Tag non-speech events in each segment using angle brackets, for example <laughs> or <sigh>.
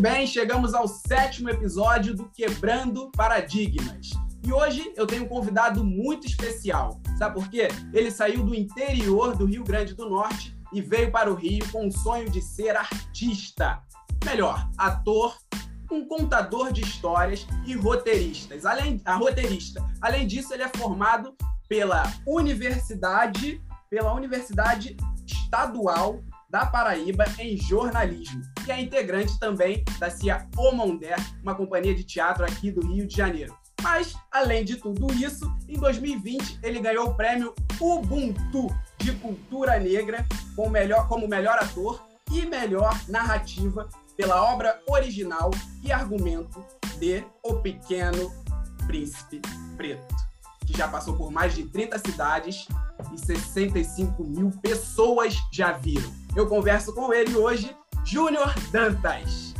Tudo bem? Chegamos ao sétimo episódio do Quebrando Paradigmas. E hoje eu tenho um convidado muito especial. Sabe por quê? Ele saiu do interior do Rio Grande do Norte e veio para o Rio com o sonho de ser artista. Melhor, ator, um contador de histórias e roteiristas. Além, a roteirista. Além disso, ele é formado pela Universidade, pela Universidade Estadual da Paraíba em jornalismo e é integrante também da CIA Omondé, uma companhia de teatro aqui do Rio de Janeiro. Mas, além de tudo isso, em 2020 ele ganhou o prêmio Ubuntu de Cultura Negra como melhor, como melhor ator e melhor narrativa pela obra original e argumento de O Pequeno Príncipe Preto, que já passou por mais de 30 cidades e 65 mil pessoas já viram. Eu converso com ele hoje, Júnior Dantas.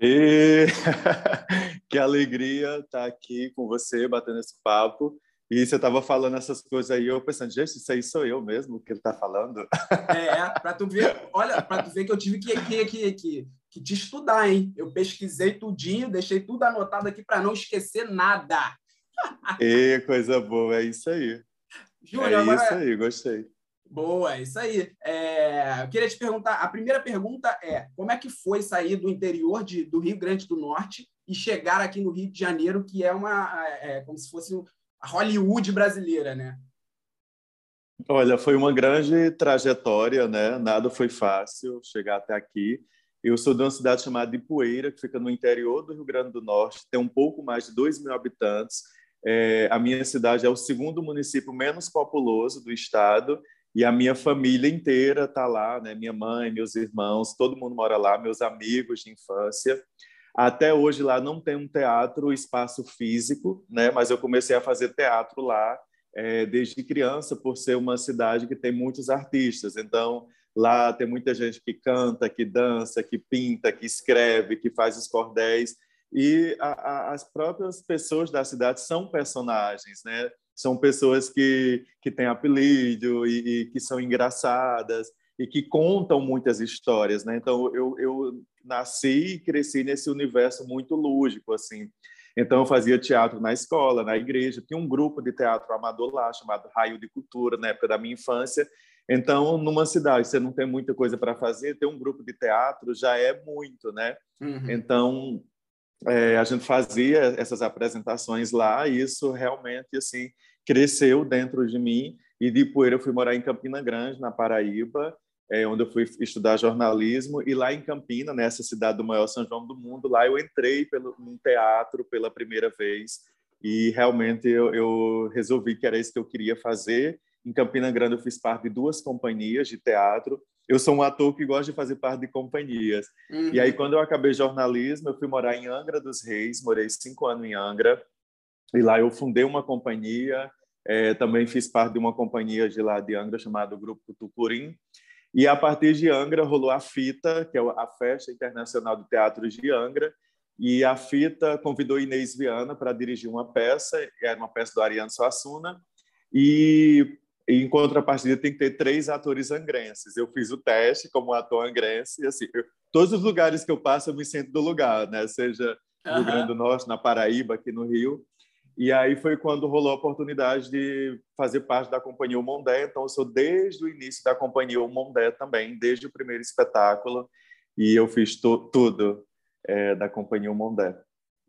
E... <laughs> que alegria estar aqui com você, batendo esse papo. E você estava falando essas coisas aí, eu pensando, gente, isso aí sou eu mesmo que ele está falando. <laughs> É, para tu ver, olha, para tu ver que eu tive que, que, que, que, que te estudar, hein? Eu pesquisei tudinho, deixei tudo anotado aqui para não esquecer nada. E coisa boa, é isso aí. Júnior, é agora... isso aí, gostei. Boa, é isso aí. É, eu queria te perguntar, a primeira pergunta é, como é que foi sair do interior de, do Rio Grande do Norte e chegar aqui no Rio de Janeiro, que é uma, é, como se fosse a Hollywood brasileira, né? Olha, foi uma grande trajetória, né? Nada foi fácil chegar até aqui. Eu sou de uma cidade chamada Ipueira, que fica no interior do Rio Grande do Norte, tem um pouco mais de 2 mil habitantes. É, a minha cidade é o segundo município menos populoso do estado e a minha família inteira está lá, né? Minha mãe, meus irmãos, todo mundo mora lá, meus amigos de infância. Até hoje lá não tem um teatro, espaço físico, né? Mas eu comecei a fazer teatro lá é, desde criança, por ser uma cidade que tem muitos artistas. Então lá tem muita gente que canta, que dança, que pinta, que escreve, que faz os cordéis. E a, a, as próprias pessoas da cidade são personagens, né? São pessoas que, que têm apelido e, e que são engraçadas e que contam muitas histórias, né? Então eu, eu nasci e cresci nesse universo muito lúdico, assim. Então, eu fazia teatro na escola, na igreja. Tinha um grupo de teatro amador lá, chamado Raio de Cultura, na época da minha infância. Então, numa cidade, você não tem muita coisa para fazer, ter um grupo de teatro já é muito, né? Uhum. Então, é, a gente fazia essas apresentações lá e isso realmente, assim, cresceu dentro de mim. E de Poeira eu fui morar em Campina Grande, na Paraíba, é, onde eu fui estudar jornalismo, e lá em Campina, nessa cidade do maior São João do mundo, lá eu entrei pelo, num teatro pela primeira vez, e realmente eu, eu resolvi que era isso que eu queria fazer. Em Campina Grande eu fiz parte de duas companhias de teatro. Eu sou um ator que gosta de fazer parte de companhias. Uhum. E aí, uhum. quando eu acabei jornalismo, eu fui morar em Angra dos Reis, morei cinco anos em Angra, e lá eu fundei uma companhia, é, também fiz parte de uma companhia de lá de Angra chamada Grupo Tucurim, e a partir de Angra rolou a FITA, que é a Festa Internacional do Teatro de Angra, e a FITA convidou Inês Viana para dirigir uma peça, era uma peça do Ariano Suassuna, e em contrapartida tem que ter três atores angrenses. Eu fiz o teste como ator angrense, e assim, eu, todos os lugares que eu passo eu me sinto do lugar, né? Seja no Rio Grande do Norte, na Paraíba, aqui no Rio, e aí foi quando rolou a oportunidade de fazer parte da Companhia O Mondé. Então, eu sou desde o início da Companhia O Mondé também, desde o primeiro espetáculo. E eu fiz tudo é, da Companhia O Mondé.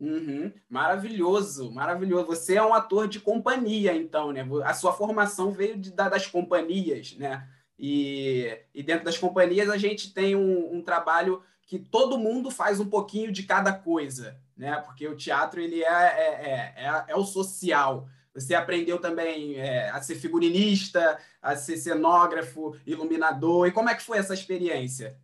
Uhum. Maravilhoso, maravilhoso. Você é um ator de companhia, então, né? A sua formação veio de, das companhias, né? E, e dentro das companhias a gente tem um, um trabalho que todo mundo faz um pouquinho de cada coisa, né? Porque o teatro ele é, é, é, é, é o social. Você aprendeu também é, a ser figurinista, a ser cenógrafo, iluminador. E como é que foi essa experiência?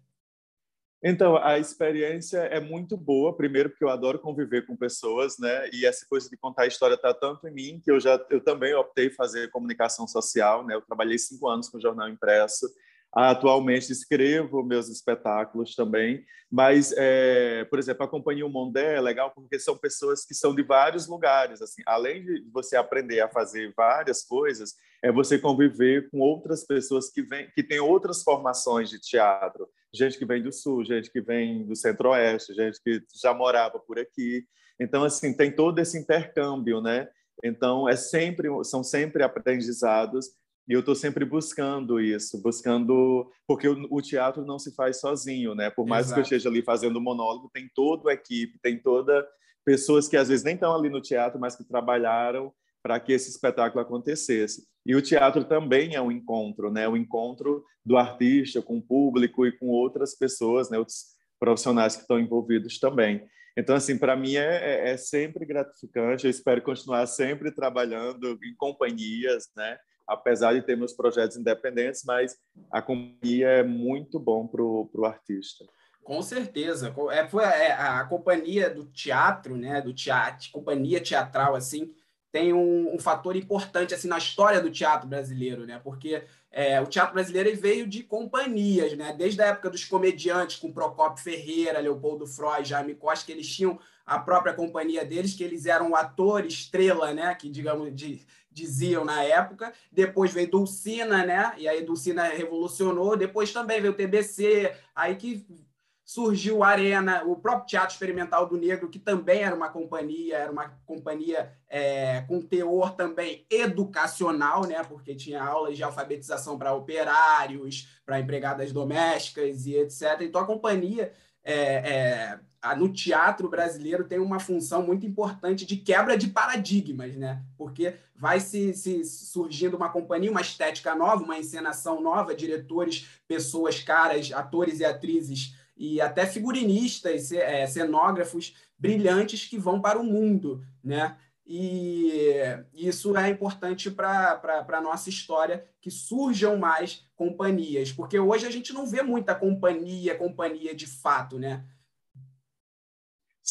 Então, a experiência é muito boa, primeiro porque eu adoro conviver com pessoas, né? E essa coisa de contar a história está tanto em mim que eu já eu também optei fazer comunicação social, né? Eu trabalhei cinco anos com jornal impresso, Atualmente escrevo meus espetáculos também, mas, é, por exemplo, a Companhia Mondé é legal porque são pessoas que são de vários lugares. Assim, além de você aprender a fazer várias coisas, é você conviver com outras pessoas que, vem, que têm outras formações de teatro. Gente que vem do Sul, gente que vem do Centro-Oeste, gente que já morava por aqui. Então, assim, tem todo esse intercâmbio, né? Então, é sempre, são sempre aprendizados e eu estou sempre buscando isso, buscando porque o, o, teatro não se faz sozinho, né? Por mais Exato. que eu esteja ali fazendo monólogo, tem toda a equipe, tem toda pessoas que às vezes nem estão ali no teatro, mas que trabalharam para que esse espetáculo acontecesse. E o teatro também é um encontro, né? O encontro do artista com o público e com outras pessoas, né? Outros profissionais que estão envolvidos também. Então, assim, para mim é, é, é sempre gratificante. Eu espero continuar sempre trabalhando em companhias, né? Apesar de ter meus projetos independentes, mas a companhia é muito bom para o artista. Com certeza. É, foi a, é, a, companhia do teatro, né, do teatro, companhia teatral, assim, tem um, um, fator importante assim na história do teatro brasileiro, né? Porque é, o teatro brasileiro veio de companhias, né? Desde a época dos comediantes, com Procopio Ferreira, Leopoldo Freud, Jaime Costa, que eles tinham a própria companhia deles, que eles eram o ator estrela, né? Que digamos de, diziam na época. Depois veio Dulcina, né? E aí Dulcina revolucionou. Depois também veio o TBC, aí que surgiu a Arena, o próprio Teatro Experimental do Negro, que também era uma companhia, era uma companhia é, com teor também educacional, né? Porque tinha aulas de alfabetização para operários, para empregadas domésticas e etc. Então a companhia é, é, no teatro brasileiro tem uma função muito importante de quebra de paradigmas, né? Porque vai se, se surgindo uma companhia, uma estética nova, uma encenação nova, diretores, pessoas, caras, atores e atrizes e até figurinistas, é, cenógrafos brilhantes que vão para o mundo, né? E isso é importante para a nossa história, que surjam mais companhias, porque hoje a gente não vê muita companhia, companhia de fato, né?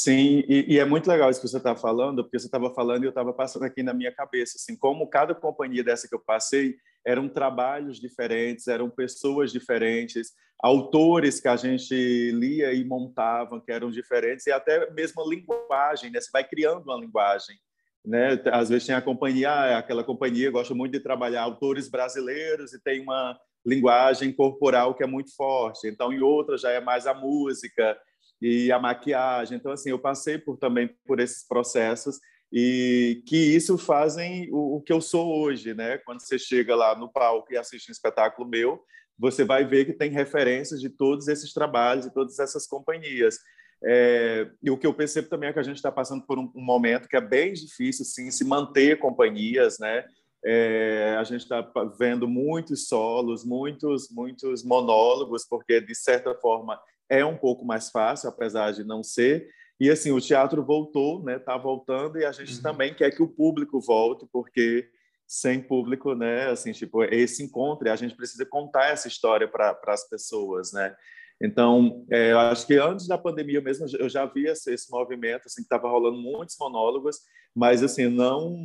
Sim, e, e é muito legal isso que você está falando, porque você estava falando e eu estava passando aqui na minha cabeça, assim, como cada companhia dessa que eu passei eram trabalhos diferentes, eram pessoas diferentes, autores que a gente lia e montavam que eram diferentes, e até mesmo a linguagem, né? Você vai criando uma linguagem né? Às vezes tem a companhia, ah, aquela companhia gosta muito de trabalhar autores brasileiros e tem uma linguagem corporal que é muito forte. Então, em outras já é mais a música e a maquiagem. Então, assim, eu passei por também por esses processos e que isso fazem o, o que eu sou hoje, né? Quando você chega lá no palco e assiste um espetáculo meu, você vai ver que tem referências de todos esses trabalhos e todas essas companhias. É, e o que eu percebo também é que a gente está passando por um, um, momento que é bem difícil, sim, se manter companhias, né? É, a gente está vendo muitos solos, muitos, muitos monólogos, porque de certa forma é um pouco mais fácil, apesar de não ser. E assim, o teatro voltou, né? Está voltando e a gente uhum. também quer que o público volte, porque sem público, né? Assim, tipo, esse encontro, a gente precisa contar essa história para as pessoas, né? Então, é, eu acho que antes da pandemia mesmo eu já via esse, esse movimento, assim, que estava rolando muitos monólogos, mas assim não,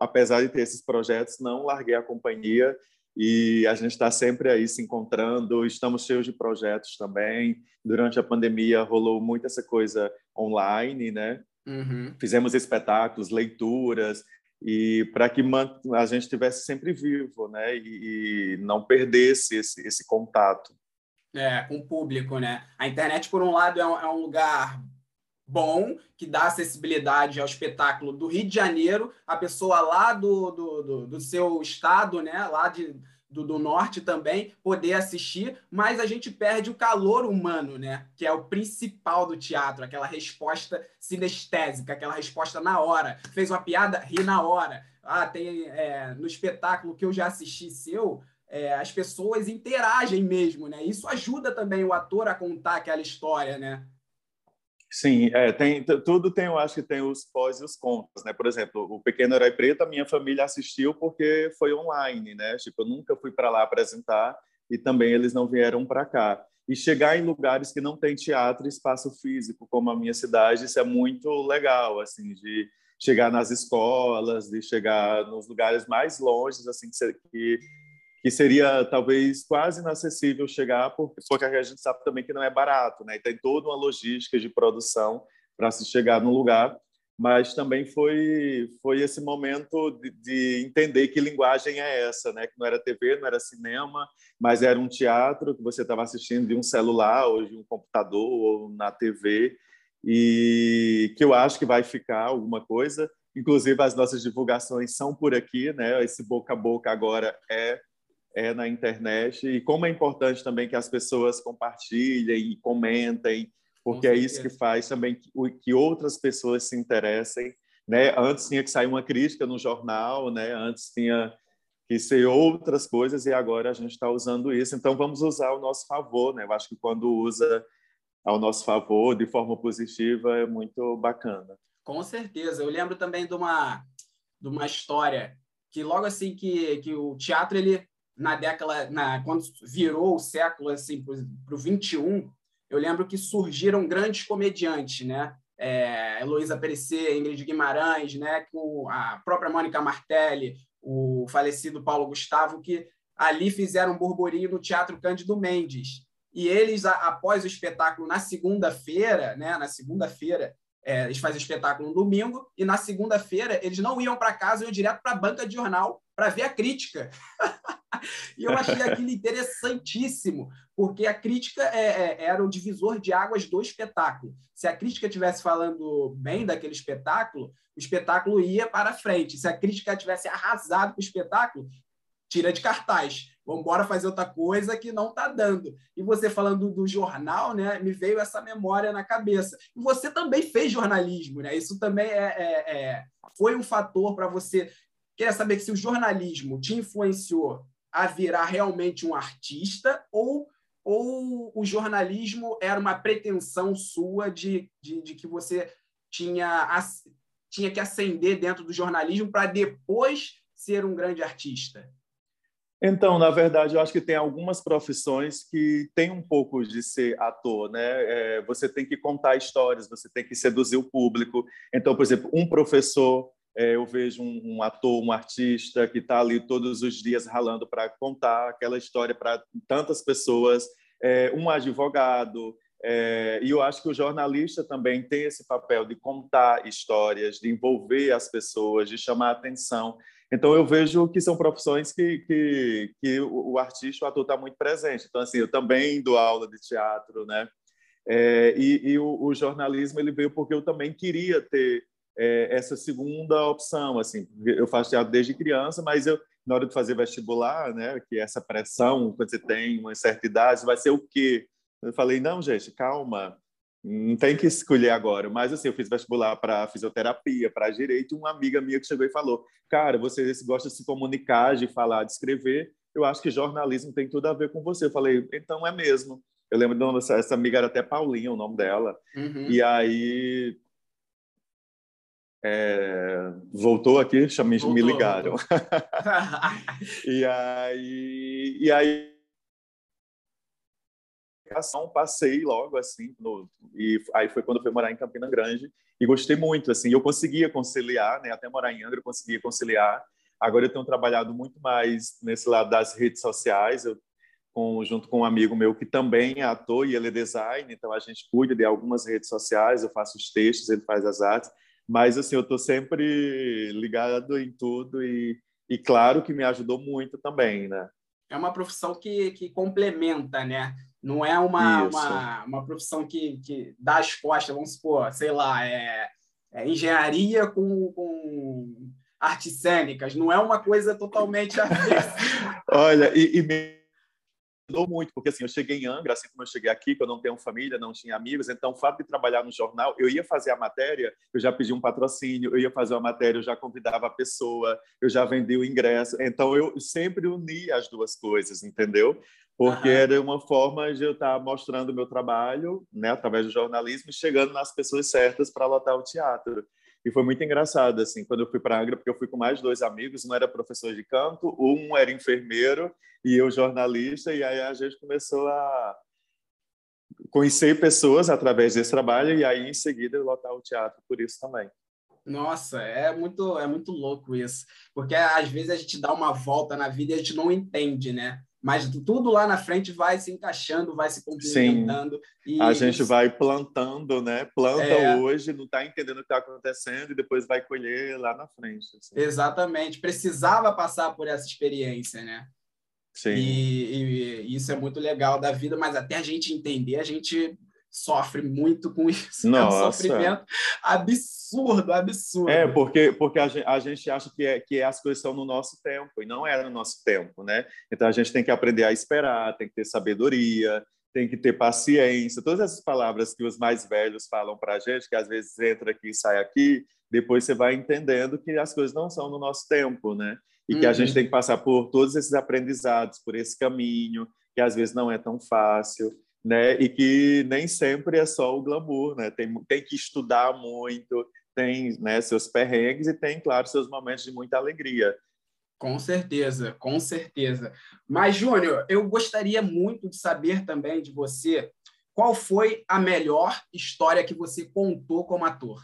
apesar de ter esses projetos, não larguei a companhia e a gente está sempre aí se encontrando. Estamos cheios de projetos também. Durante a pandemia rolou muito essa coisa online, né? Uhum. Fizemos espetáculos, leituras e para que a gente estivesse sempre vivo, né? E, e não perdesse esse, esse contato é, com o público, né? A internet, por um lado, é um, é um lugar bom, que dá acessibilidade ao espetáculo do Rio de Janeiro, a pessoa lá do, do, do, do seu estado, né? Lá de, do, do, norte também poder assistir, mas a gente perde o calor humano, né? Que é o principal do teatro, aquela resposta sinestésica, aquela resposta na hora. Fez uma piada, ri na hora. Ah, tem é, no espetáculo que eu já assisti seu, é, as pessoas interagem mesmo, né? Isso ajuda também o ator a contar aquela história, né? Sim, é, tem, tudo tem, eu acho que tem os pós e os contras, né? Por exemplo, o Pequeno Herói Preto, a minha família assistiu porque foi online, né? Tipo, eu nunca fui para lá apresentar e também eles não vieram para cá. E chegar em lugares que não tem teatro e espaço físico, como a minha cidade, isso é muito legal, assim, de chegar nas escolas, de chegar nos lugares mais longes, assim, que, que seria talvez quase inacessível chegar, porque, a gente sabe também que não é barato, né? E tem toda uma logística de produção para se chegar no lugar, mas também foi foi esse momento de, de, entender que linguagem é essa, né? Que não era TV, não era cinema, mas era um teatro que você estava assistindo de um celular ou de um computador ou na TV e que eu acho que vai ficar alguma coisa. Inclusive as nossas divulgações são por aqui, né? Esse boca a boca agora é é, na internet e como é importante também que as pessoas compartilhem e comentem, porque é isso que faz também que, que outras pessoas se interessem. Né? Antes tinha que sair uma crítica no jornal, né? antes tinha que ser outras coisas e agora a gente está usando isso. Então vamos usar ao nosso favor. Né? Eu acho que quando usa ao nosso favor, de forma positiva, é muito bacana. Com certeza. Eu lembro também de uma, de uma história que logo assim que, que o teatro ele na década, na, quando virou o século assim para o 21, eu lembro que surgiram grandes comediantes, né? É, Heloísa Perecer, Ingrid Guimarães, né? Com a própria Mônica Martelli, o falecido Paulo Gustavo, que ali fizeram um burburinho no Teatro Cândido Mendes. E eles, após o espetáculo, na segunda-feira, né? Na segunda-feira, é, eles fazem espetáculo no domingo, e na segunda-feira eles não iam para casa, iam direto para a banca de jornal para ver a crítica. <laughs> e eu achei aquilo interessantíssimo, porque a crítica é, é, era o divisor de águas do espetáculo. Se a crítica estivesse falando bem daquele espetáculo, o espetáculo ia para frente. Se a crítica tivesse arrasado com o espetáculo, tira de cartaz. Vamos embora fazer outra coisa que não está dando. E você falando do jornal, né, me veio essa memória na cabeça. E você também fez jornalismo, né? Isso também é, é, é foi um fator para você. Queria saber se o jornalismo te influenciou a virar realmente um artista ou, ou o jornalismo era uma pretensão sua de, de, de que você tinha, tinha que ascender dentro do jornalismo para depois ser um grande artista? Então, na verdade, eu acho que tem algumas profissões que tem um pouco de ser ator, né? É, você tem que contar histórias, você tem que seduzir o público. Então, por exemplo, um professor eu vejo um, ator, um artista que está ali todos os dias ralando para contar aquela história para tantas pessoas, é, um advogado, é, e eu acho que o jornalista também tem esse papel de contar histórias, de envolver as pessoas, de chamar atenção. Então, eu vejo que são profissões que, que, que o artista, o ator, está muito presente. Então, assim, eu também dou aula de teatro, né? É, e, e o, o jornalismo ele veio porque eu também queria ter é, essa segunda opção, assim, eu faço teatro desde criança, mas eu na hora de fazer vestibular, né, que essa pressão quando você tem uma certa idade, vai ser o quê? Eu falei não, gente, calma, não tem que escolher agora. Mas assim, eu fiz vestibular para fisioterapia, para direito, uma amiga minha que chegou e falou: "Cara, você gosta de se comunicar, de falar, de escrever, eu acho que jornalismo tem tudo a ver com você". Eu falei: "Então é mesmo". Eu lembro essa amiga era até Paulinha, o nome dela. Uhum. E aí é, voltou aqui, me, voltou, me ligaram. <laughs> e aí, e aí passei logo assim no, e aí foi quando eu fui morar em Campina Grande e gostei muito assim eu conseguia conciliar né até morar em Angra eu conseguia conciliar. Agora eu tenho trabalhado muito mais nesse lado das redes sociais eu com, junto com um amigo meu que também é ator e ele é design então a gente cuida de algumas redes sociais eu faço os textos ele faz as artes mas, assim, eu estou sempre ligado em tudo e, e claro que me ajudou muito também, né? É uma profissão que, que complementa, né? Não é uma, uma, uma profissão que, que dá as costas, vamos supor, sei lá, é, é engenharia com, com artes cênicas, não é uma coisa totalmente <laughs> Olha, e, e ajudou muito, porque assim, eu cheguei em Angra, assim como eu cheguei aqui, que eu não tenho família, não tinha amigos, então o fato de trabalhar no jornal, eu ia fazer a matéria, eu já pedi um patrocínio, eu ia fazer a matéria, eu já convidava a pessoa, eu já vendi o ingresso, então eu sempre uni as duas coisas, entendeu? Porque uhum. era uma forma de eu estar mostrando o meu trabalho, né, através do jornalismo, chegando nas pessoas certas para lotar o teatro. E foi muito engraçado, assim, quando eu fui para Angra, porque eu fui com mais dois amigos, um era professor de canto, um era enfermeiro e eu jornalista, e aí a gente começou a conhecer pessoas através desse trabalho e aí em seguida lotar o teatro por isso também. Nossa, é muito, é muito louco isso. Porque às vezes a gente dá uma volta na vida e a gente não entende, né? Mas tudo lá na frente vai se encaixando, vai se complementando. Sim. a gente vai plantando, né? Planta é... hoje, não está entendendo o que está acontecendo e depois vai colher lá na frente. Assim. Exatamente. Precisava passar por essa experiência, né? Sim. E, e, isso é muito legal da vida, mas até a gente entender, a gente sofre muito com isso. Nossa. É um sofrimento absurdo, absurdo. É, porque, porque a, gente, a gente acha que, é, que as coisas são no nosso tempo, e não é no nosso tempo, né? Então a gente tem que aprender a esperar, tem que ter sabedoria, tem que ter paciência. Todas essas palavras que os mais velhos falam para a gente, que às vezes entra aqui e sai aqui, depois você vai entendendo que as coisas não são no nosso tempo, né? E uhum. que a gente uhum. tem que passar por todos esses aprendizados, por esse caminho, que às vezes não é tão fácil né? E que nem sempre é só o glamour, né? Tem, tem que estudar muito, tem né, seus perrengues e tem, claro, seus momentos de muita alegria. Com certeza, com certeza. Mas, Júnior, eu gostaria muito de saber também de você qual foi a melhor história que você contou como ator.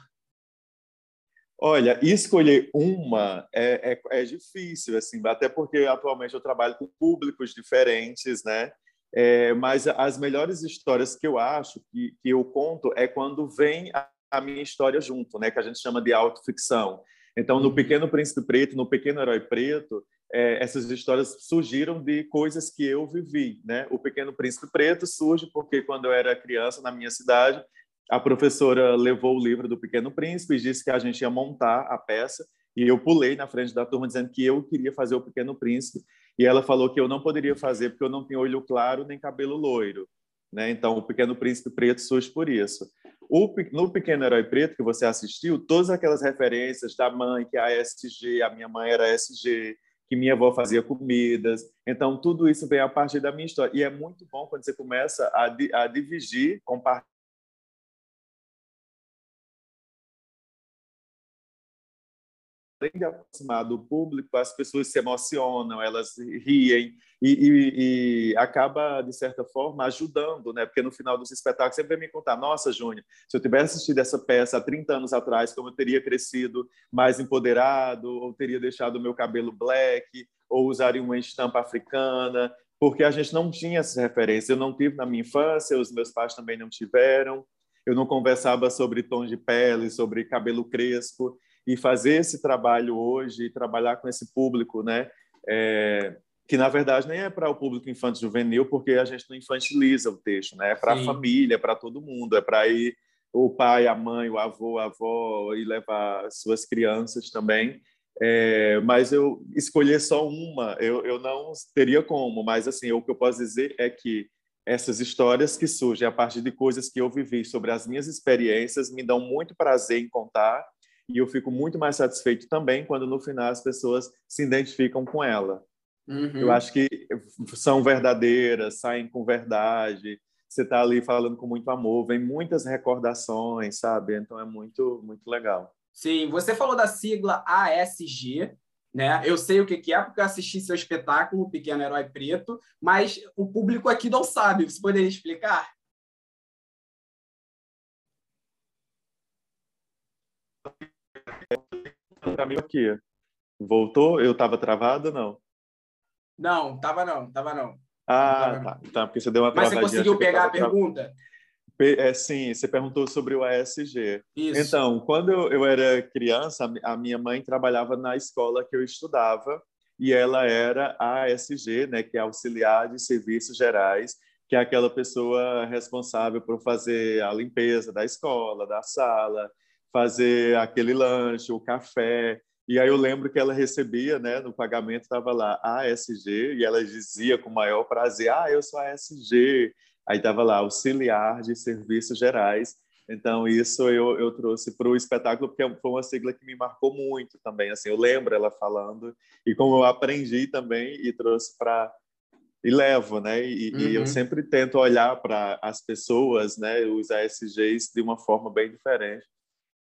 Olha, escolher uma é, é, é difícil, assim, até porque atualmente eu trabalho com públicos diferentes, né? É, mas as melhores histórias que eu acho que, que eu conto é quando vem a, a, minha história junto, né? Que a gente chama de autoficção. Então, no Pequeno Príncipe Preto, no Pequeno Herói Preto, é, essas histórias surgiram de coisas que eu vivi, né? O Pequeno Príncipe Preto surge porque quando eu era criança na minha cidade, a professora levou o livro do Pequeno Príncipe e disse que a gente ia montar a peça e eu pulei na frente da turma dizendo que eu queria fazer o Pequeno Príncipe e ela falou que eu não poderia fazer porque eu não tinha olho claro nem cabelo loiro. Né? Então, o Pequeno Príncipe Preto surge por isso. O, no Pequeno Herói Preto, que você assistiu, todas aquelas referências da mãe, que é a SG, a minha mãe era SG, que minha avó fazia comidas. Então, tudo isso vem a partir da minha história. E é muito bom quando você começa a, a dividir, compartilhar além de aproximar do público, as pessoas se emocionam, elas riem e, e, e, acaba, de certa forma, ajudando, né? Porque no final dos espetáculos sempre me contar, nossa, Júnior, se eu tivesse assistido essa peça há 30 anos atrás, como eu teria crescido mais empoderado, ou teria deixado o meu cabelo black, ou usaria uma estampa africana, porque a gente não tinha essas referências. Eu não tive na minha infância, os meus pais também não tiveram. Eu não conversava sobre tons de pele, sobre cabelo crespo e fazer esse trabalho hoje, trabalhar com esse público, né? É, que na verdade nem é para o público infantil juvenil, porque a gente não infantiliza o texto, né? É para a família, é para todo mundo, é para ir o pai, a mãe, o avô, a avó e levar suas crianças também. É, mas eu escolher só uma, eu, eu não teria como, mas assim, o que eu posso dizer é que essas histórias que surgem a partir de coisas que eu vivi sobre as minhas experiências me dão muito prazer em contar e eu fico muito mais satisfeito também quando no final as pessoas se identificam com ela. Uhum. Eu acho que são verdadeiras, saem com verdade. Você está ali falando com muito amor, vem muitas recordações, sabe? Então é muito, muito legal. Sim, você falou da sigla ASG, né? Eu sei o que é porque eu assisti seu espetáculo, Pequeno Herói Preto, mas o público aqui não sabe. Você poderia explicar? Para mim aqui. Voltou? Eu estava travado não? Não, tava não, tava não. Ah, tava tá. Então, porque você deu uma Mas você conseguiu pegar a pergunta? É, sim, você perguntou sobre o ASG. Isso. Então, quando eu, eu era criança, a minha mãe trabalhava na escola que eu estudava e ela era a ASG, né, que é auxiliar de serviços gerais, que é aquela pessoa responsável por fazer a limpeza da escola, da sala, fazer aquele lanche, o café. E aí eu lembro que ela recebia, né, no pagamento estava lá ASG e ela dizia com maior prazer: "Ah, eu sou ASG". Aí estava lá auxiliar de serviços gerais. Então isso eu, eu trouxe para o espetáculo porque foi uma sigla que me marcou muito também. Assim, eu lembro ela falando e como eu aprendi também e trouxe para e levo, né? E, uhum. e, eu uhum. sempre tento olhar para as pessoas, né, os ASGs de uma forma bem diferente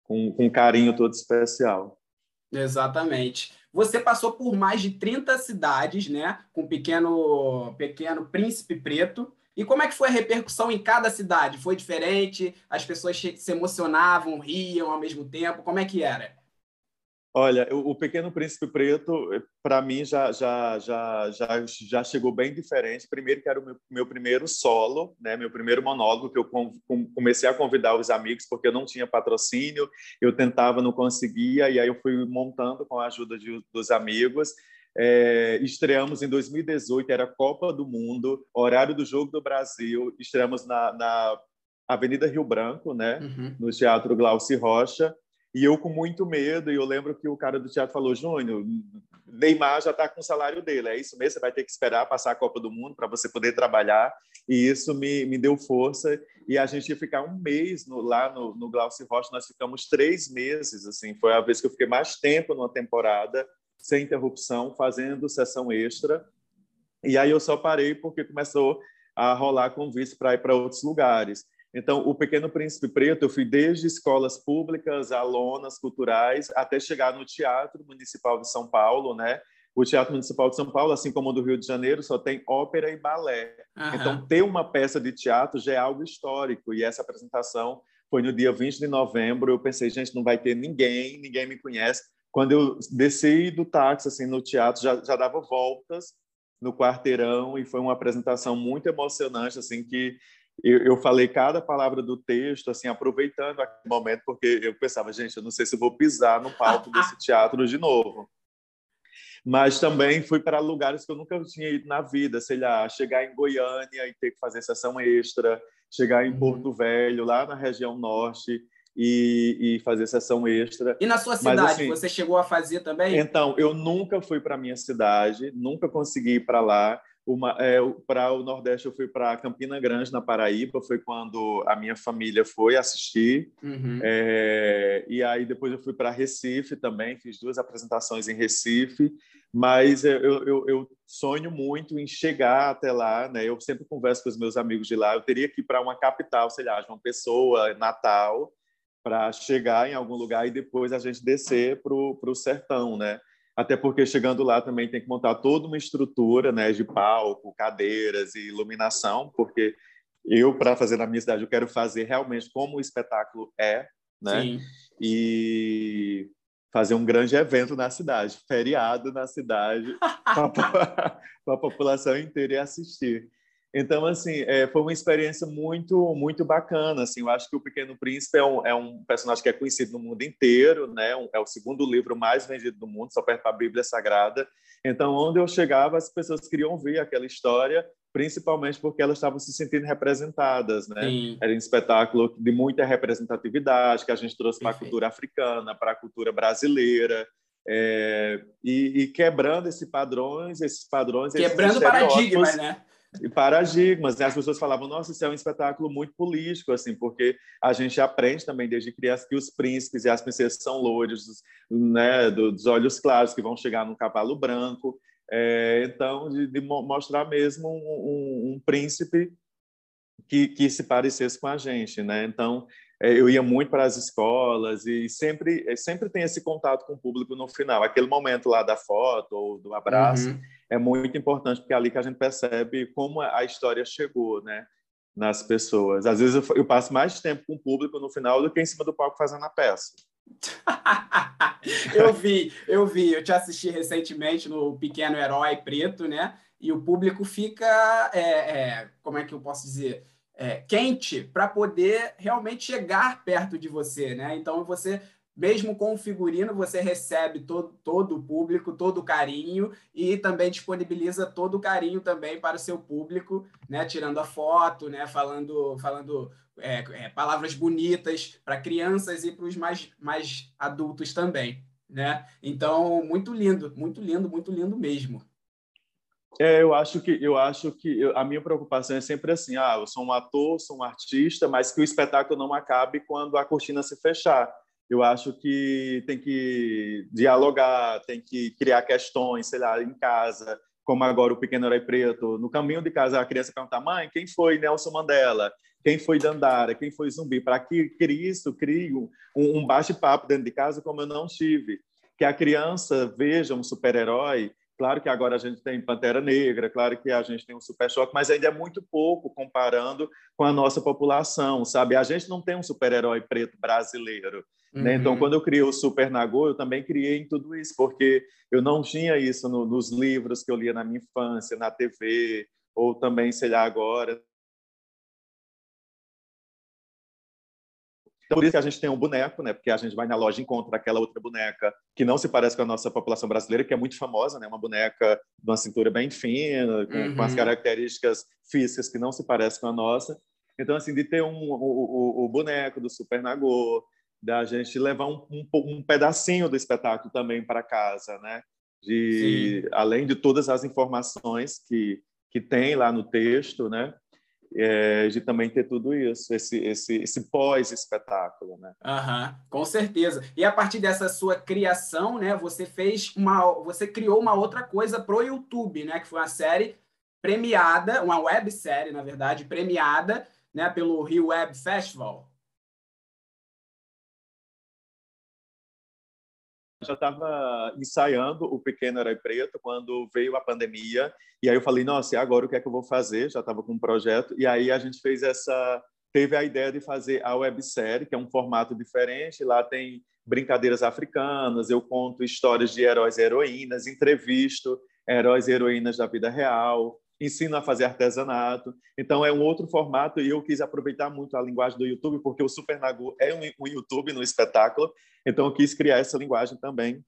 com, com um carinho todo especial. Exatamente. Você passou por mais de 30 cidades, né? Com pequeno, pequeno Príncipe Preto. E como é que foi a repercussão em cada cidade? Foi diferente? As pessoas se emocionavam, riam ao mesmo tempo? Como é que era? Olha, o Pequeno Príncipe Preto, para mim, já, já, já, já, já chegou bem diferente. Primeiro, que era o meu, meu primeiro solo, né? meu primeiro monólogo, que eu com, comecei a convidar os amigos, porque eu não tinha patrocínio, eu tentava, não conseguia, e aí eu fui montando com a ajuda de, dos amigos. É, estreamos em 2018, era Copa do Mundo, horário do Jogo do Brasil. Estreamos na, na Avenida Rio Branco, né? Uhum. no Teatro Glauci Rocha. E eu com muito medo, e eu lembro que o cara do teatro falou: Júnior, Neymar já está com o salário dele, é isso mesmo? Você vai ter que esperar passar a Copa do Mundo para você poder trabalhar. E isso me, me deu força. E a gente ia ficar um mês no, lá no, no Glaucio Rocha, nós ficamos três meses. assim Foi a vez que eu fiquei mais tempo numa temporada, sem interrupção, fazendo sessão extra. E aí eu só parei porque começou a rolar convites para ir para outros lugares. Então, o Pequeno Príncipe Preto, eu fui desde escolas públicas, alonas culturais, até chegar no Teatro Municipal de São Paulo, né? O Teatro Municipal de São Paulo, assim como o do Rio de Janeiro, só tem ópera e balé. Uhum. Então, ter uma peça de teatro já é algo histórico. E essa apresentação foi no dia 20 de novembro. Eu pensei, gente, não vai ter ninguém, ninguém me conhece. Quando eu desci do táxi, assim, no teatro, já, já dava voltas no quarteirão e foi uma apresentação muito emocionante, assim, que eu, eu, falei cada palavra do texto, assim, aproveitando aquele momento, porque eu pensava, gente, eu não sei se vou pisar no palco desse <laughs> teatro de novo. Mas também fui para lugares que eu nunca tinha ido na vida, sei lá, chegar em Goiânia e ter que fazer sessão extra, chegar em uhum. Porto Velho, lá na região norte, e, e, fazer sessão extra. E na sua cidade, Mas, assim, você chegou a fazer também? Então, eu nunca fui para minha cidade, nunca consegui ir para lá. É, para o Nordeste, eu fui para Campina Grande, na Paraíba, foi quando a minha família foi assistir. Uhum. É, e aí depois eu fui para Recife também, fiz duas apresentações em Recife. Mas eu, eu, eu, sonho muito em chegar até lá. Né? Eu sempre converso com os meus amigos de lá. Eu teria que ir para uma capital, sei lá, uma pessoa, Natal, para chegar em algum lugar e depois a gente descer para o sertão, né? Até porque chegando lá também tem que montar toda uma estrutura né, de palco, cadeiras e iluminação, porque eu, para fazer na minha cidade, eu quero fazer realmente como o espetáculo é, né? Sim. E fazer um grande evento na cidade, feriado na cidade, <laughs> para <laughs> a população inteira e assistir. Então, assim, é, foi uma experiência muito, muito bacana. Assim, eu acho que o Pequeno Príncipe é um, é um personagem que é conhecido no mundo inteiro, né? é o segundo livro mais vendido do mundo, só perto da Bíblia Sagrada. Então, onde eu chegava, as pessoas queriam ver aquela história, principalmente porque elas estavam se sentindo representadas, né? Sim. Era um espetáculo de muita representatividade que a gente trouxe para a cultura africana, para a cultura brasileira. É, e, e, quebrando esses padrões, esses padrões, quebrando esses paradigmas, né? E paradigmas. Né? As pessoas falavam, nossa, isso é um espetáculo muito político, assim, porque a gente aprende também desde criança que os príncipes e as princesas são loiros, né, dos olhos claros, que vão chegar num cavalo branco. É, então, de, de, mostrar mesmo um, um, um príncipe que, que, se parecesse com a gente, né? Então, é, eu ia muito para as escolas e sempre é, sempre tem esse contato com o público no final. Aquele momento lá da foto ou do abraço uhum. É muito importante porque é ali que a gente percebe como a história chegou, né? Nas pessoas. Às vezes eu, eu passo mais tempo com o público no final do que em cima do palco fazendo a peça. <laughs> eu vi, eu vi. Eu te assisti recentemente no Pequeno Herói Preto, né? E o público fica, é, é, como é que eu posso dizer? é, quente para poder realmente chegar perto de você, né? Então você mesmo com o figurino, você recebe todo, todo o público, todo o carinho e também disponibiliza todo o carinho também para o seu público, né? Tirando a foto, né? Falando, falando é, é, palavras bonitas para crianças e para os mais, mais adultos também, né? Então, muito lindo, muito lindo, muito lindo mesmo. É, eu acho que eu acho que eu, a minha preocupação é sempre assim, ah, eu sou um ator, sou um artista, mas que o espetáculo não acabe quando a cortina se fechar. Eu acho que tem que dialogar, tem que criar questões, sei lá, em casa, como agora o Pequeno Herói Preto. No caminho de casa, a criança pergunta, mãe, quem foi Nelson Mandela? Quem foi Dandara? Quem foi Zumbi? Para que isso crie um, um bate-papo dentro de casa como eu não tive. Que a criança veja um super-herói Claro que agora a gente tem Pantera Negra, claro que a gente tem um Super Choque, mas ainda é muito pouco comparando com a nossa população, sabe? A gente não tem um super-herói preto brasileiro. Uhum. Né? Então, uhum. quando eu criei o Super Nagô, eu também criei em tudo isso, porque eu não tinha isso no, nos livros que eu lia na minha infância, na TV, ou também, sei lá, agora. Então, por isso que a gente tem um boneco, né? Porque a gente vai na loja e encontra aquela outra boneca que não se parece com a nossa população brasileira, que é muito famosa, né? Uma boneca de uma cintura bem fina, com, uhum. com as características físicas que não se parecem com a nossa. Então, assim, de ter um, o, o, o boneco do Super Nagô, da gente levar um, um, um pedacinho do espetáculo também para casa, né? De, além de todas as informações que, que tem lá no texto, né? é, de também ter tudo isso, esse, esse, esse pós-espetáculo, né? Uhum, com certeza. E a partir dessa sua criação, né, você fez uma, você criou uma outra coisa pro YouTube, né, que foi uma série premiada, uma websérie, na verdade, premiada, né, pelo Rio Web Festival. Já estava ensaiando o Pequeno Herói Preto quando veio a pandemia. E aí eu falei, nossa, e agora o que é que eu vou fazer? Já estava com um projeto. E aí a gente fez essa. Teve a ideia de fazer a websérie, que é um formato diferente. Lá tem brincadeiras africanas, eu conto histórias de heróis e heroínas, entrevisto heróis e heroínas da vida real ensino a fazer artesanato. Então é um outro formato e eu quis aproveitar muito a linguagem do YouTube porque o Super Nagu é um, YouTube no espetáculo. Então eu quis criar essa linguagem também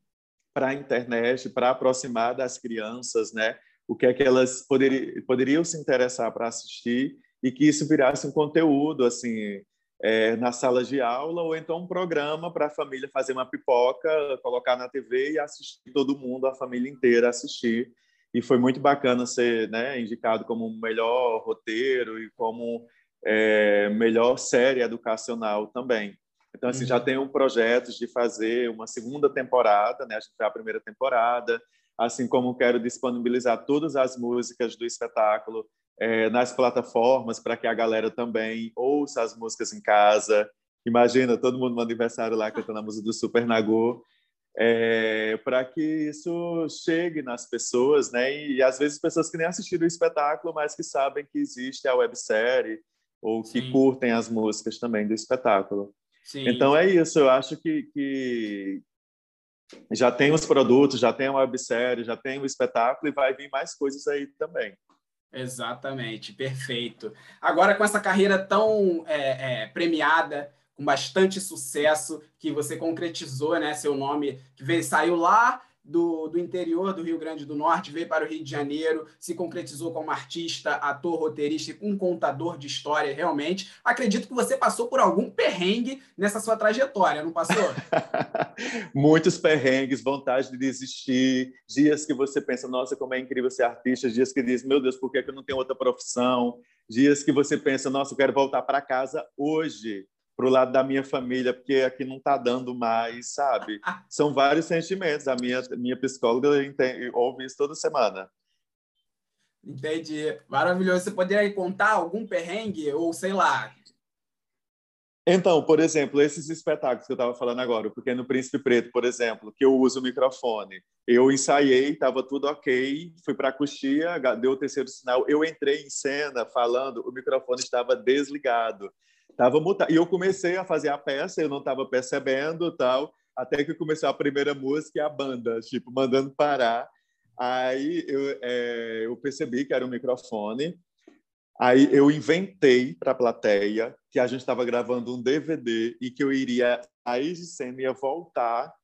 para a internet, para aproximar das crianças, né? O que é que elas poderiam, poderiam se interessar para assistir e que isso virasse um conteúdo assim é, na sala de aula ou então um programa para a família fazer uma pipoca, colocar na TV e assistir todo mundo, a família inteira assistir e foi muito bacana ser né, indicado como melhor roteiro e como é, melhor série educacional também. Então, assim, uhum. já tenho projetos de fazer uma segunda temporada, né? A gente a primeira temporada, assim como quero disponibilizar todas as músicas do espetáculo é, nas plataformas para que a galera também ouça as músicas em casa. Imagina todo mundo no aniversário lá cantando a música do Super Nagô é, para que isso chegue nas pessoas, né? E, e, às vezes pessoas que nem assistiram o espetáculo, mas que sabem que existe a websérie ou que Sim. curtem as músicas também do espetáculo. Sim. Então é isso. Eu acho que, que já tem os produtos, já tem a websérie, já tem o espetáculo e vai vir mais coisas aí também. Exatamente, perfeito. Agora com essa carreira tão é, é, premiada, com bastante sucesso, que você concretizou, né? Seu nome que veio, saiu lá do, do interior do Rio Grande do Norte, veio para o Rio de Janeiro, se concretizou como artista, ator, roteirista e um contador de história, realmente. Acredito que você passou por algum perrengue nessa sua trajetória, não passou? <laughs> Muitos perrengues, vontade de desistir, dias que você pensa, nossa, como é incrível ser artista, dias que diz, meu Deus, por que eu não tenho outra profissão? Dias que você pensa, nossa, eu quero voltar para casa hoje para o lado da minha família, porque aqui não está dando mais, sabe? <laughs> São vários sentimentos. A minha, minha psicóloga entende, ouve isso toda semana. Entendi. Maravilhoso. Você poderia contar algum perrengue ou sei lá? Então, por exemplo, esses espetáculos que eu estava falando agora, o Pequeno Príncipe Preto, por exemplo, que eu uso o microfone. Eu ensaiei, estava tudo ok, fui para a coxia, deu o terceiro sinal, eu entrei em cena falando, o microfone estava desligado. Tava mutado. E eu comecei a fazer a peça, eu não estava percebendo tal, até que começou a primeira música e a banda, tipo, mandando parar. Aí eu, é, eu percebi que era um microfone. Aí eu inventei para a plateia que a gente estava gravando um DVD e que eu iria, aí de cena ia voltar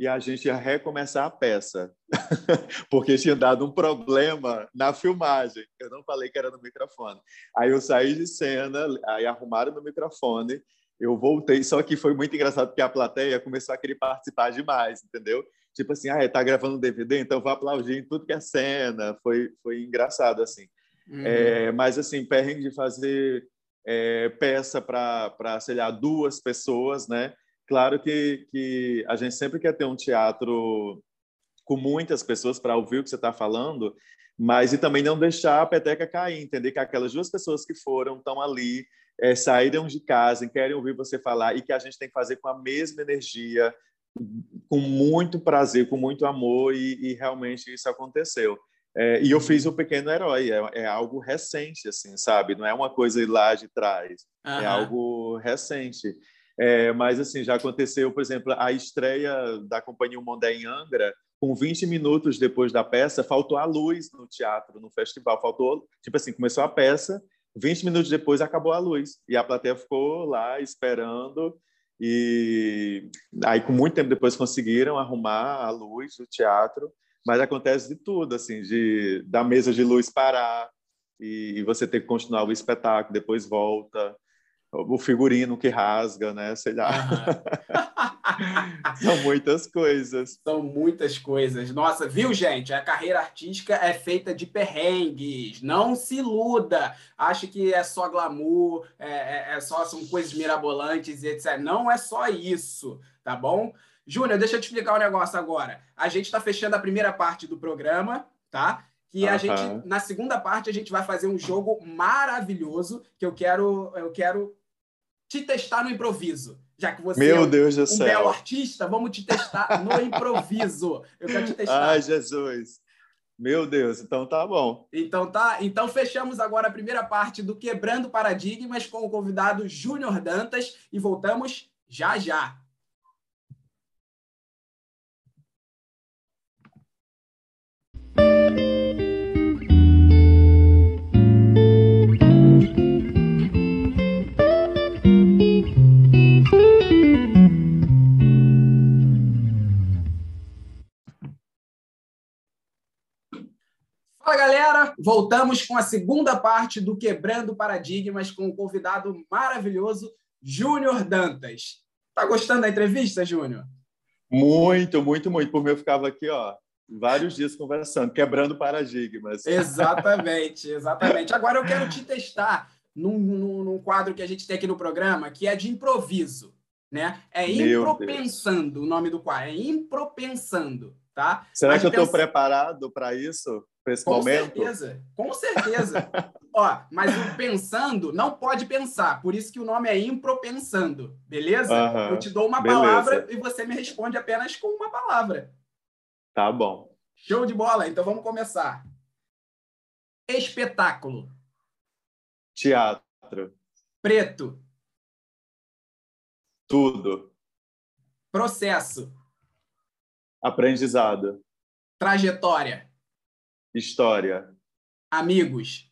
e a gente ia recomeçar a peça, <laughs> porque tinha dado um problema na filmagem. Eu não falei que era no microfone. Aí eu saí de cena, aí arrumaram no microfone, eu voltei, só que foi muito engraçado porque a plateia começou a querer participar demais, entendeu? Tipo assim, ah, tá gravando um DVD, então vou aplaudir em tudo que é cena. Foi, foi engraçado, assim. Uhum. É, mas, assim, perrengue de fazer é, peça para, sei lá, duas pessoas, né? Claro que, que a gente sempre quer ter um teatro com muitas pessoas para ouvir o que você está falando, mas e também não deixar a peteca cair, entender que aquelas duas pessoas que foram estão ali, é, saíram de casa e querem ouvir você falar e que a gente tem que fazer com a mesma energia, com muito prazer, com muito amor, e, e realmente isso aconteceu. É, e eu fiz o Pequeno Herói, é, é, algo recente, assim, sabe? Não é uma coisa lá de trás, uhum. é algo recente. É, mas, assim, já aconteceu, por exemplo, a estreia da Companhia Mondé em Angra, com 20 minutos depois da peça, faltou a luz no teatro, no festival. Faltou, tipo assim, começou a peça, 20 minutos depois acabou a luz. E a plateia ficou lá esperando. E aí, com muito tempo depois, conseguiram arrumar a luz do teatro mas acontece de tudo, assim, de da mesa de luz parar e, e você ter que continuar o espetáculo, depois volta, o figurino que rasga, né? Sei lá. <laughs> São muitas coisas. São muitas coisas. Nossa, viu, gente? A carreira artística é feita de perrengues. Não se iluda. Acha que é só glamour, é, é, é só são coisas mirabolantes e etc. Não é só isso, tá bom? Júnior, deixa eu te explicar um negócio agora. A gente está fechando a primeira parte do programa, tá? Que a gente, na segunda parte, a gente vai fazer um jogo maravilhoso que eu quero, eu quero te testar no improviso. Já que você Meu é um, Deus do um céu. belo artista, vamos te testar no improviso. Eu quero te testar. Ai, Jesus. Meu Deus, então tá bom. Então tá, então fechamos agora a primeira parte do Quebrando Paradigmas com o convidado Júnior Dantas e voltamos já já. Voltamos com a segunda parte do Quebrando Paradigmas com um convidado maravilhoso, Júnior Dantas. Tá gostando da entrevista, Júnior? Muito, muito, muito. Por mim, eu ficava aqui, ó, vários dias conversando, quebrando paradigmas. Exatamente, <laughs> exatamente. Agora eu quero te testar num, num, num, quadro que a gente tem aqui no programa, que é de improviso, né? É Impropensando o nome do quadro, é Impropensando, tá? Será Mas que eu estou preparado para isso, para esse com momento? Com certeza, com certeza. <laughs> Ó, mas o pensando não pode pensar, por isso que o nome é Impropensando, beleza? eu te dou uma beleza. palavra e você me responde apenas com uma palavra. Tá bom. Show de bola. Então vamos começar. Espetáculo. Teatro. Preto. Tudo. Processo. Aprendizado. Trajetória. História. Amigos.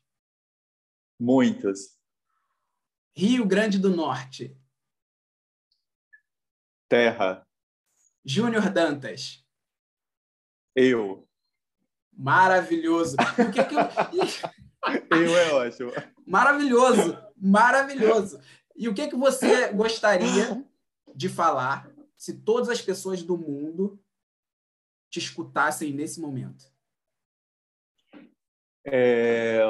Muitos. Rio Grande do Norte. Terra. Júnior Dantas. Eu. Maravilhoso. O que, que eu... <laughs> eu é ótimo. Maravilhoso, maravilhoso. E o que, que você gostaria de falar se todas as pessoas do mundo te escutassem nesse momento? É,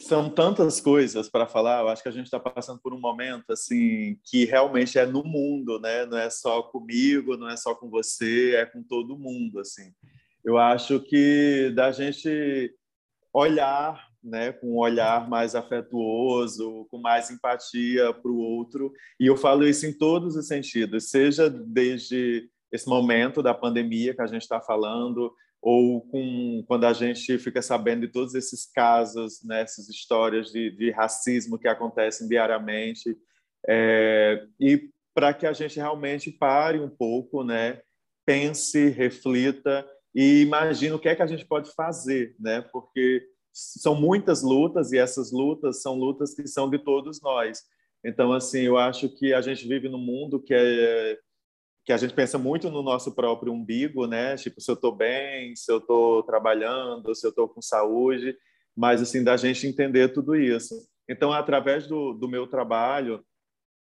são tantas coisas para falar. Eu acho que a gente está passando por um momento assim que realmente é no mundo, né? Não é só comigo, não é só com você, é com todo mundo, assim. Eu acho que da gente olhar, né, com um olhar mais afetuoso, com mais empatia para o outro, e eu falo isso em todos os sentidos, seja desde esse momento da pandemia que a gente está falando, ou com quando a gente fica sabendo de todos esses casos, né, essas histórias de, de racismo que acontecem diariamente, é, e para que a gente realmente pare um pouco, né, pense, reflita e imagina o que é que a gente pode fazer, né? Porque são muitas lutas e essas lutas são lutas que são de todos nós. Então, assim, eu acho que a gente vive num mundo que é que a gente pensa muito no nosso próprio umbigo, né? Tipo, se eu estou bem, se eu estou trabalhando, se eu estou com saúde, mas assim da gente entender tudo isso. Então, através do, do meu trabalho,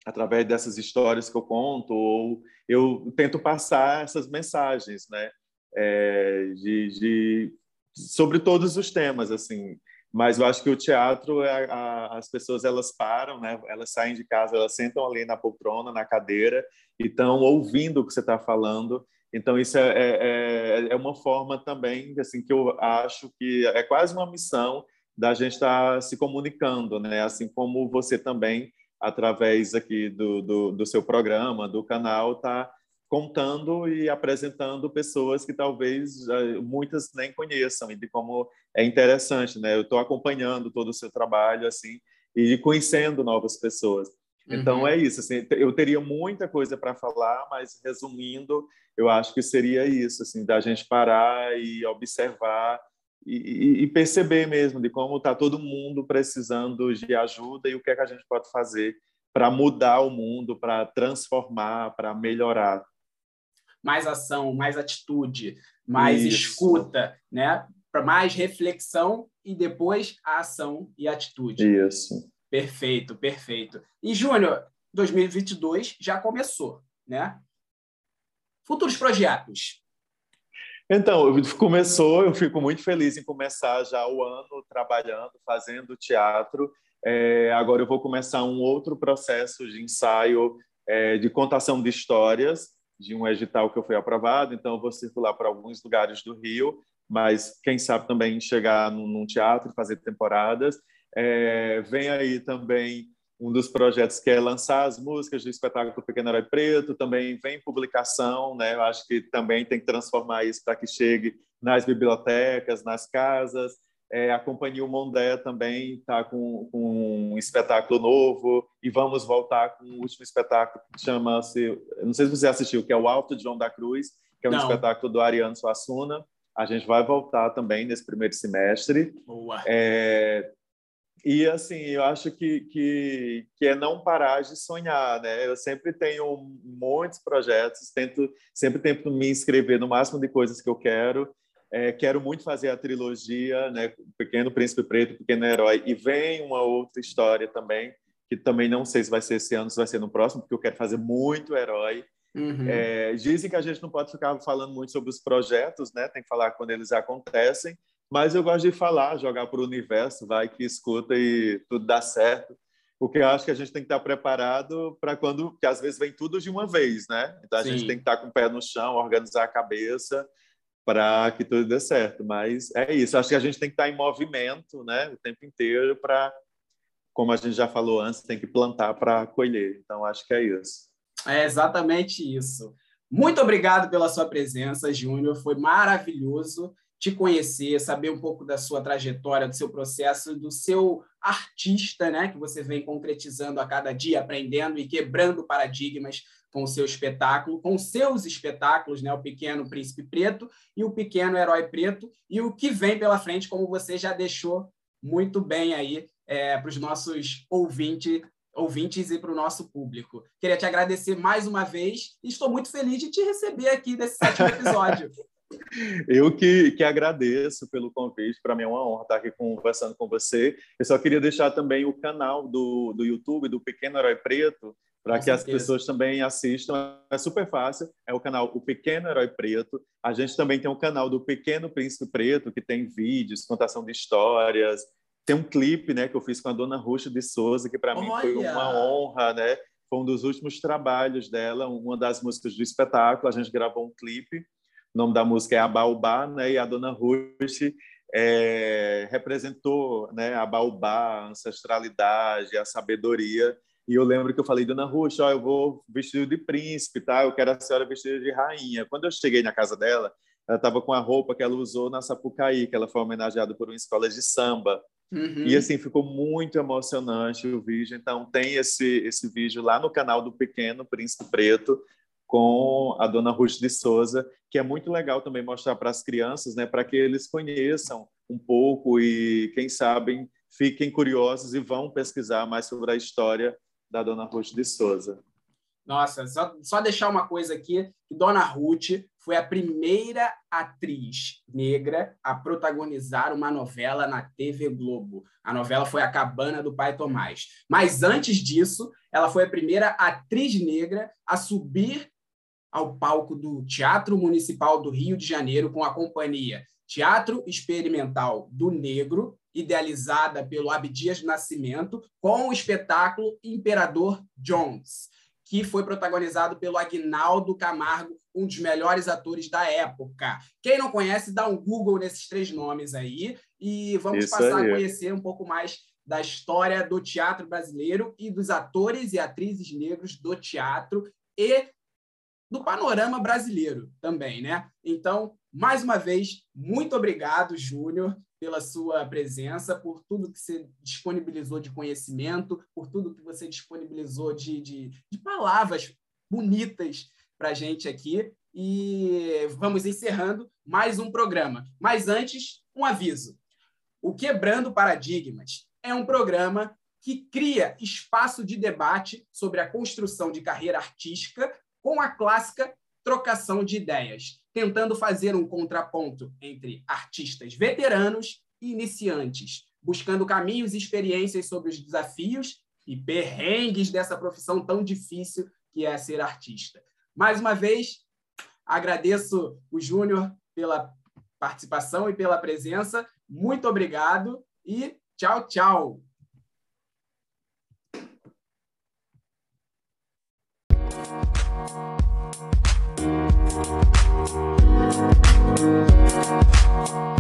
através dessas histórias que eu conto, ou eu tento passar essas mensagens, né? é, de, de, sobre todos os temas, assim. Mas eu acho que o teatro, é, a, as pessoas elas param, né? Elas saem de casa, elas sentam ali na poltrona, na cadeira, e estão ouvindo o que você está falando. Então isso é, é, é, é, uma forma também, assim, que eu acho que é quase uma missão da gente estar tá se comunicando, né? Assim como você também, através aqui do, do, do seu programa, do canal, está contando e apresentando pessoas que talvez muitas nem conheçam e de como é interessante, né? Eu estou acompanhando todo o seu trabalho assim e conhecendo novas pessoas. Então uhum. é isso. Assim, eu teria muita coisa para falar, mas resumindo, eu acho que seria isso, assim, da gente parar e observar e, e perceber mesmo de como está todo mundo precisando de ajuda e o que é que a gente pode fazer para mudar o mundo, para transformar, para melhorar. Mais ação, mais atitude, mais isso. escuta, né? Para mais reflexão e depois a ação e a atitude. Isso. Perfeito, perfeito. E, Júnior, 2022 já começou, né? Futuros projetos. Então, começou, eu fico muito feliz em começar já o ano trabalhando, fazendo teatro. É, agora eu vou começar um outro processo de ensaio é, de contação de histórias, de um edital que eu fui aprovado, então eu vou circular para alguns lugares do Rio, mas quem sabe também chegar num, num teatro, fazer temporadas. É, vem aí também um dos projetos que é lançar as músicas do espetáculo Pequeno Herói Preto, também vem publicação, né? Eu acho que também tem que transformar isso para que chegue nas bibliotecas, nas casas. É, a Companhia Mondé também está com, com, um espetáculo novo e vamos voltar com o último espetáculo que chama-se, não sei se você assistiu, que é o Alto de João da Cruz, que é um não. espetáculo do Ariano Suassuna. A gente vai voltar também nesse primeiro semestre. Boa. É, e assim, eu acho que, que, que é não parar de sonhar, né? Eu sempre tenho muitos projetos, tento sempre tento me inscrever no máximo de coisas que eu quero. É, quero muito fazer a trilogia, né? Pequeno Príncipe Preto, Pequeno Herói, e vem uma outra história também, que também não sei se vai ser esse ano, se vai ser no próximo, porque eu quero fazer muito herói. Uhum. É, dizem que a gente não pode ficar falando muito sobre os projetos, né? Tem que falar quando eles acontecem, mas eu gosto de falar, jogar para o universo, vai que escuta e tudo dá certo. Porque eu acho que a gente tem que estar preparado para quando, que às vezes vem tudo de uma vez, né? Então a Sim. gente tem que estar com o pé no chão, organizar a cabeça para que tudo dê certo. Mas é isso, acho que a gente tem que estar em movimento, né? O tempo inteiro para, como a gente já falou antes, tem que plantar para colher. Então acho que é isso. É exatamente isso. Muito obrigado pela sua presença, Júnior. Foi maravilhoso te conhecer, saber um pouco da sua trajetória, do seu processo, do seu artista, né, que você vem concretizando a cada dia, aprendendo e quebrando paradigmas com o seu espetáculo, com seus espetáculos, né, o Pequeno Príncipe Preto e o Pequeno Herói Preto, e o que vem pela frente, como você já deixou muito bem aí é, para os nossos ouvintes, ouvintes e para o nosso público. Queria te agradecer mais uma vez e estou muito feliz de te receber aqui nesse sétimo episódio. <laughs> Eu que, que agradeço pelo convite, para mim é uma honra estar aqui conversando com você. Eu só queria deixar também o canal do, do YouTube do Pequeno Herói Preto, para que certeza. as pessoas também assistam. É super fácil, é o canal O Pequeno Herói Preto. A gente também tem o canal do Pequeno Príncipe Preto, que tem vídeos, contação de histórias. Tem um clipe né, que eu fiz com a dona Ruxa de Souza, que para mim foi uma honra, né? Foi um dos últimos trabalhos dela, uma das músicas do espetáculo. A gente gravou um clipe o nome da música é Abaubá, né? E a dona Ruth é, representou né, a Baobá, a ancestralidade, a sabedoria. E eu lembro que eu falei, dona Ruth, ó, eu vou vestido de príncipe, tá? Eu quero a senhora vestida de rainha. Quando eu cheguei na casa dela, ela estava com a roupa que ela usou na Sapucaí, que ela foi homenageada por uma escola de samba. Uhum. E assim ficou muito emocionante o vídeo. Então tem esse esse vídeo lá no canal do Pequeno Príncipe Preto com a dona Ruth de Souza, que é muito legal também mostrar para as crianças, né, para que eles conheçam um pouco e, quem sabe, fiquem curiosos e vão pesquisar mais sobre a história da dona Ruth de Souza. Nossa, só, só deixar uma coisa aqui, que Dona Ruth foi a primeira atriz negra a protagonizar uma novela na TV Globo. A novela foi A Cabana do Pai Tomás. Mas antes disso, ela foi a primeira atriz negra a subir ao palco do Teatro Municipal do Rio de Janeiro com a companhia Teatro Experimental do Negro, idealizada pelo Abdias Nascimento, com o espetáculo Imperador Jones, que foi protagonizado pelo Agnaldo Camargo, um dos melhores atores da época. Quem não conhece, dá um Google nesses três nomes aí e vamos Isso passar aí. a conhecer um pouco mais da história do teatro brasileiro e dos atores e atrizes negros do teatro e do panorama brasileiro também, né? Então, mais uma vez, muito obrigado, Júnior, pela sua presença, por tudo que você disponibilizou de conhecimento, por tudo que você disponibilizou de, de, de palavras bonitas para a gente aqui. E vamos encerrando mais um programa. Mas antes, um aviso. O Quebrando Paradigmas é um programa que cria espaço de debate sobre a construção de carreira artística com a clássica trocação de ideias, tentando fazer um contraponto entre artistas veteranos e iniciantes, buscando caminhos e experiências sobre os desafios e perrengues dessa profissão tão difícil que é ser artista. Mais uma vez, agradeço o Júnior pela participação e pela presença. Muito obrigado e tchau, tchau. Thank you.